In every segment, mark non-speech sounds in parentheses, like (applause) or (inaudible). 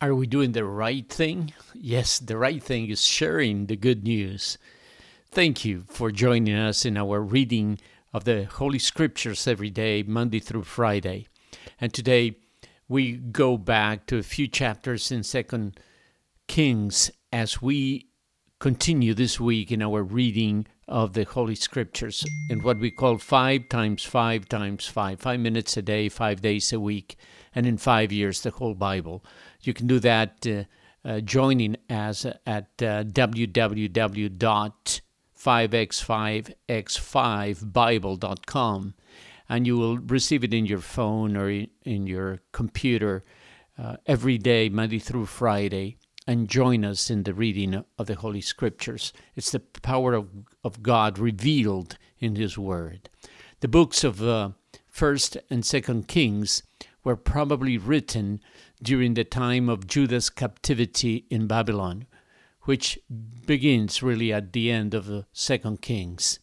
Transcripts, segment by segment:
Are we doing the right thing? Yes, the right thing is sharing the good news. Thank you for joining us in our reading of the Holy Scriptures every day, Monday through Friday. And today we go back to a few chapters in Second Kings as we continue this week in our reading of the Holy Scriptures in what we call five times five times five, five minutes a day, five days a week, and in five years, the whole Bible. You can do that uh, uh, joining us at uh, www.5x5x5bible.com and you will receive it in your phone or in your computer uh, every day, Monday through Friday and join us in the reading of the Holy Scriptures. It's the power of, of God revealed in His Word. The books of uh, First and Second Kings were probably written during the time of Judah's captivity in Babylon, which begins really at the end of the Second Kings.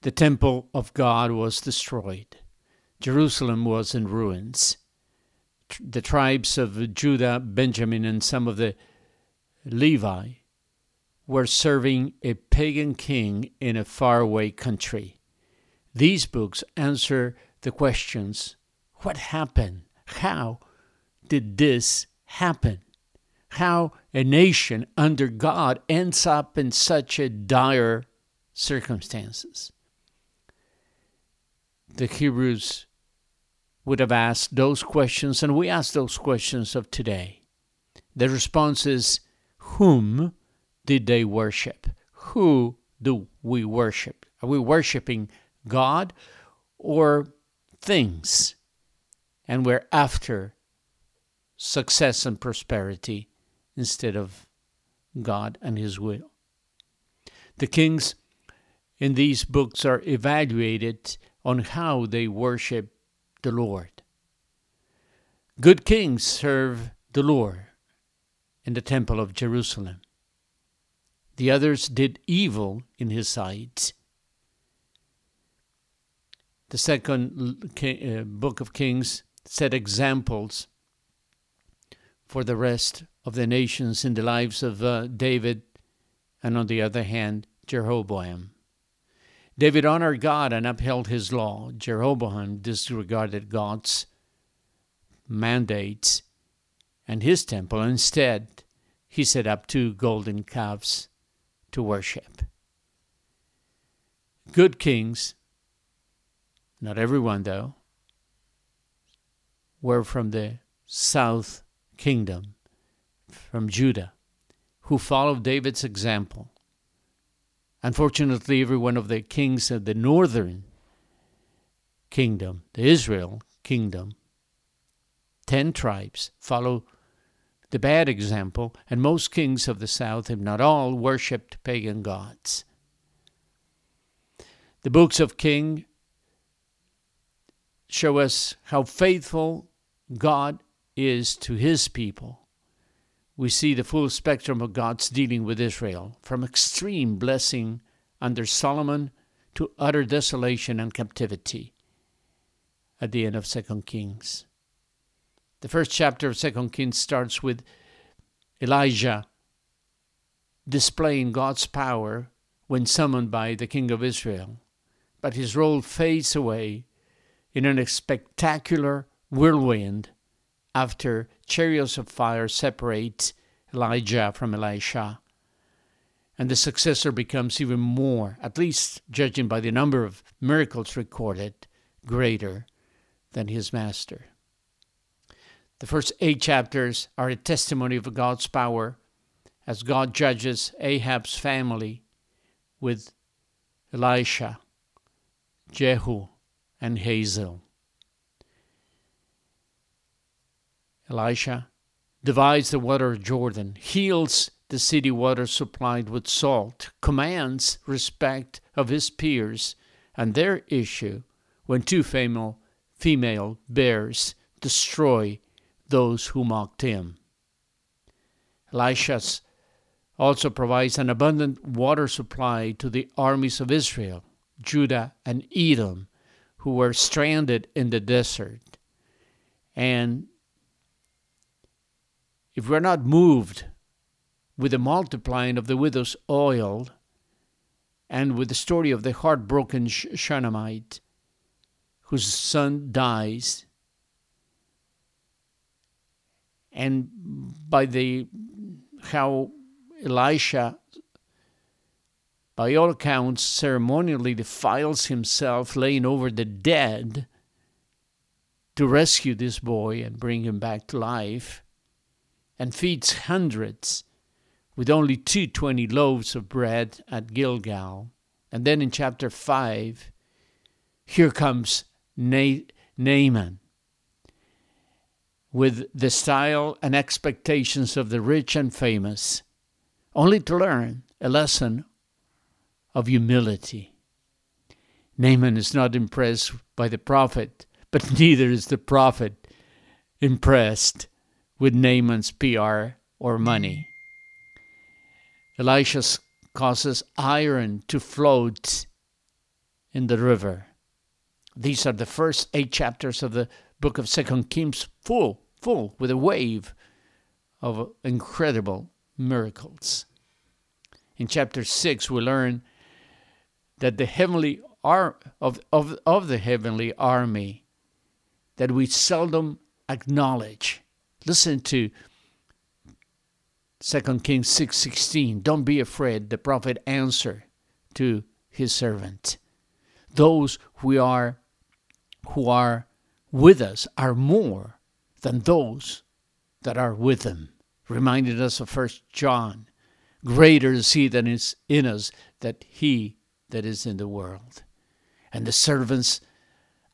The temple of God was destroyed. Jerusalem was in ruins the tribes of Judah, Benjamin, and some of the Levi were serving a pagan king in a faraway country. These books answer the questions what happened? How did this happen? How a nation under God ends up in such a dire circumstances. The Hebrews would have asked those questions, and we ask those questions of today. The response is Whom did they worship? Who do we worship? Are we worshiping God or things? And we're after success and prosperity instead of God and His will. The kings in these books are evaluated on how they worship the Lord. Good kings serve the Lord in the temple of Jerusalem. The others did evil in his sight. The second uh, book of Kings set examples for the rest of the nations in the lives of uh, David and, on the other hand, Jeroboam. David honored God and upheld his law. Jeroboam disregarded God's mandates and his temple. Instead, he set up two golden calves to worship. Good kings, not everyone though, were from the south kingdom, from Judah, who followed David's example Unfortunately, every one of the kings of the northern kingdom, the Israel kingdom, ten tribes follow the bad example, and most kings of the south, if not all, worshipped pagan gods. The books of King show us how faithful God is to his people we see the full spectrum of God's dealing with Israel, from extreme blessing under Solomon to utter desolation and captivity at the end of Second Kings. The first chapter of Second Kings starts with Elijah displaying God's power when summoned by the king of Israel, but his role fades away in a spectacular whirlwind after chariots of fire separate Elijah from Elisha. And the successor becomes even more, at least judging by the number of miracles recorded, greater than his master. The first eight chapters are a testimony of God's power as God judges Ahab's family with Elisha, Jehu, and Hazael. Elisha divides the water of Jordan, heals the city water supplied with salt, commands respect of his peers and their issue when two female, female bears destroy those who mocked him. Elisha also provides an abundant water supply to the armies of Israel, Judah, and Edom, who were stranded in the desert. And if we're not moved with the multiplying of the widow's oil and with the story of the heartbroken Shunammite whose son dies, and by the how Elisha, by all accounts, ceremonially defiles himself, laying over the dead to rescue this boy and bring him back to life, and feeds hundreds with only two twenty loaves of bread at Gilgal. And then in chapter 5, here comes Na- Naaman with the style and expectations of the rich and famous, only to learn a lesson of humility. Naaman is not impressed by the prophet, but (laughs) neither is the prophet impressed with Naaman's PR or money. Elisha causes iron to float in the river. These are the first eight chapters of the book of Second Kings, full, full with a wave of incredible miracles. In chapter six, we learn that the heavenly ar- of, of, of the heavenly army that we seldom acknowledge. Listen to 2 Kings 6:16 Don't be afraid the prophet answered to his servant. Those who are who are with us are more than those that are with them reminded us of first John. Greater is he that is in us that he that is in the world. And the servant's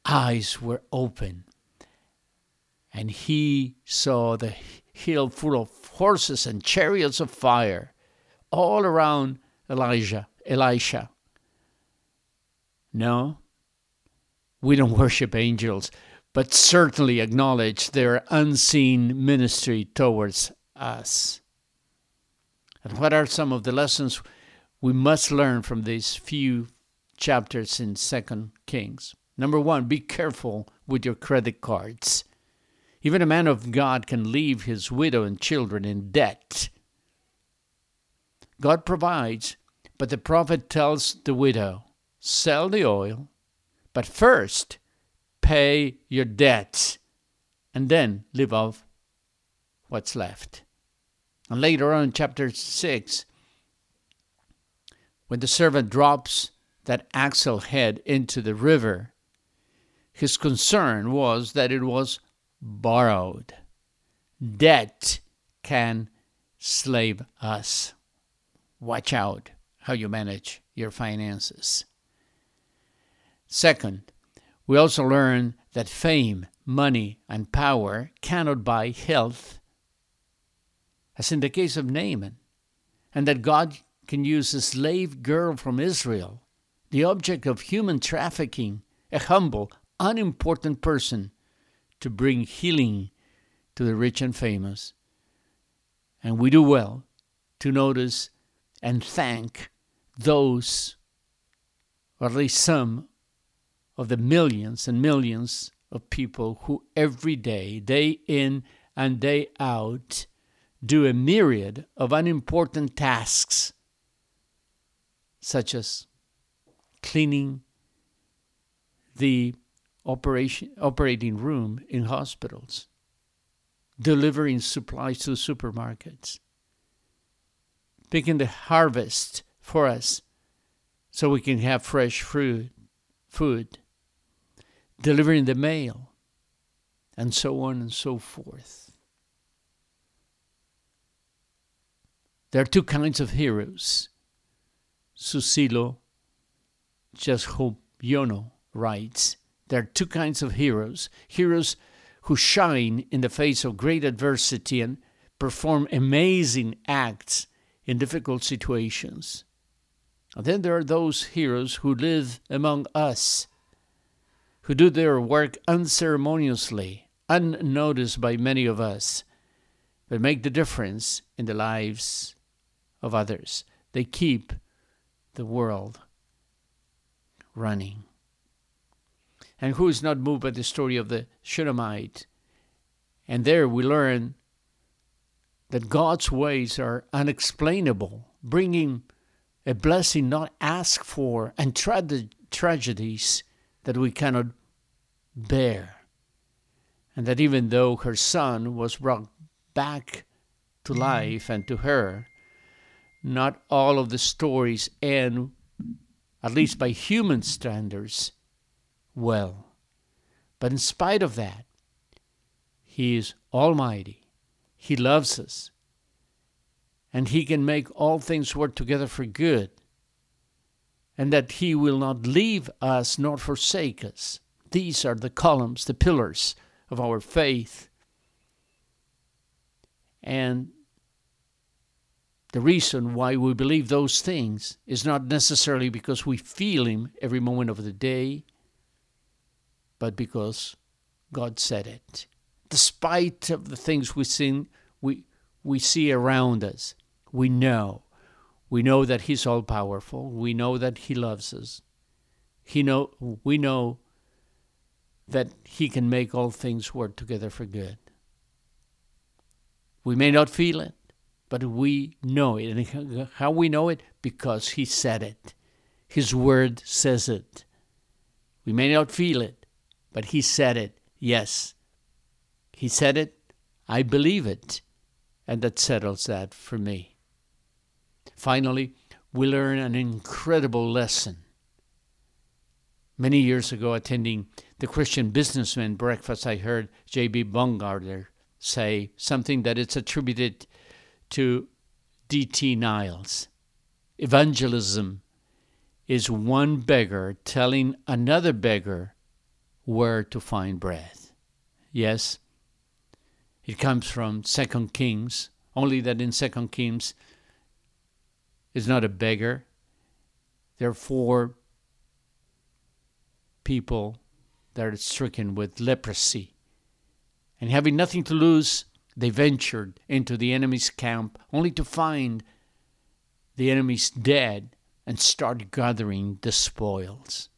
eyes were open and he saw the hill full of horses and chariots of fire all around Elijah, Elisha. No, we don't (laughs) worship angels, but certainly acknowledge their unseen ministry towards us. And what are some of the lessons we must learn from these few chapters in Second Kings? Number one, be careful with your credit cards. Even a man of God can leave his widow and children in debt. God provides, but the prophet tells the widow, sell the oil, but first pay your debts, and then live off what's left. And later on in chapter 6, when the servant drops that axle head into the river, his concern was that it was borrowed. Debt can slave us. Watch out how you manage your finances. Second, we also learn that fame, money, and power cannot buy health, as in the case of Naaman, and that God can use a slave girl from Israel, the object of human trafficking, a humble, unimportant person, to bring healing to the rich and famous. And we do well to notice and thank those, or at least some, of the millions and millions of people who every day, day in and day out, do a myriad of unimportant tasks, such as cleaning the operation, operating room in hospitals, delivering supplies to supermarkets, picking the harvest for us so we can have fresh fruit, food, delivering the mail, and so on and so forth. There are two kinds of heroes. Susilo just hope Yono writes there are two kinds of heroes heroes who shine in the face of great adversity and perform amazing acts in difficult situations. And then there are those heroes who live among us, who do their work unceremoniously, unnoticed by many of us, but make the difference in the lives of others. They keep the world running. And who is not moved by the story of the Shunammite? And there we learn that God's ways are unexplainable, bringing a blessing not asked for and tra- tragedies that we cannot bear. And that even though her son was brought back to mm-hmm. life and to her, not all of the stories end, at least by human standards, well. But in spite of that, He is Almighty. He loves us. And He can make all things work together for good. And that He will not leave us nor forsake us. These are the columns, the pillars of our faith. And the reason why we believe those things is not necessarily because we feel Him every moment of the day, but because God said it. Despite of the things we see, we, we see around us, we know. We know that He's all powerful. We know that He loves us. He know, we know that He can make all things work together for good. We may not feel it, but we know it. And how we know it? Because He said it. His Word says it. We may not feel it, but He said it. Yes. He said it. I believe it. And that settles that for me. Finally, we learn an incredible lesson. Many years ago, attending the Christian businessman breakfast, I heard J.B. Baumgartner say something that is attributed to D.T. Niles. Evangelism is one beggar telling another beggar where to find bread. Yes, it comes from Second Kings, only that in Second Kings is not a beggar. There are four people that are stricken with leprosy. And having nothing to lose, they ventured into the enemy's camp only to find the enemy's dead and start gathering the spoils.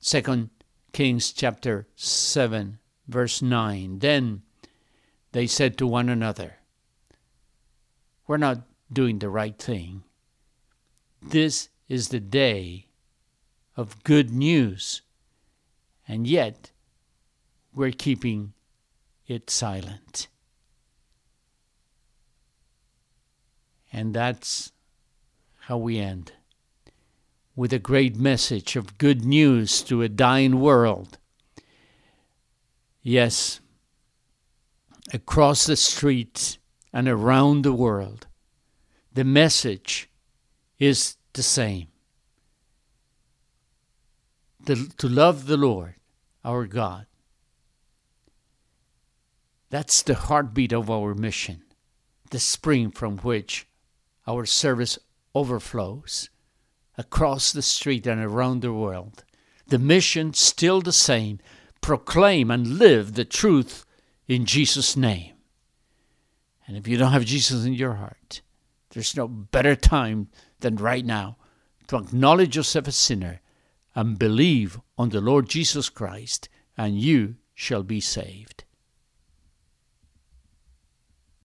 Second Kings chapter 7 verse 9. Then they said to one another, We're not doing the right thing. This is the day of good news, and yet we're keeping it silent. And that's how we end with a great message of good news to a dying world. Yes, across the street and around the world, the message is the same. The, to love the Lord our God. That's the heartbeat of our mission, the spring from which our service overflows across the street and around the world. The mission still the same proclaim and live the truth in Jesus' name. And if you don't have Jesus in your heart, there's no better time than right now to acknowledge yourself a sinner and believe on the Lord Jesus Christ, and you shall be saved.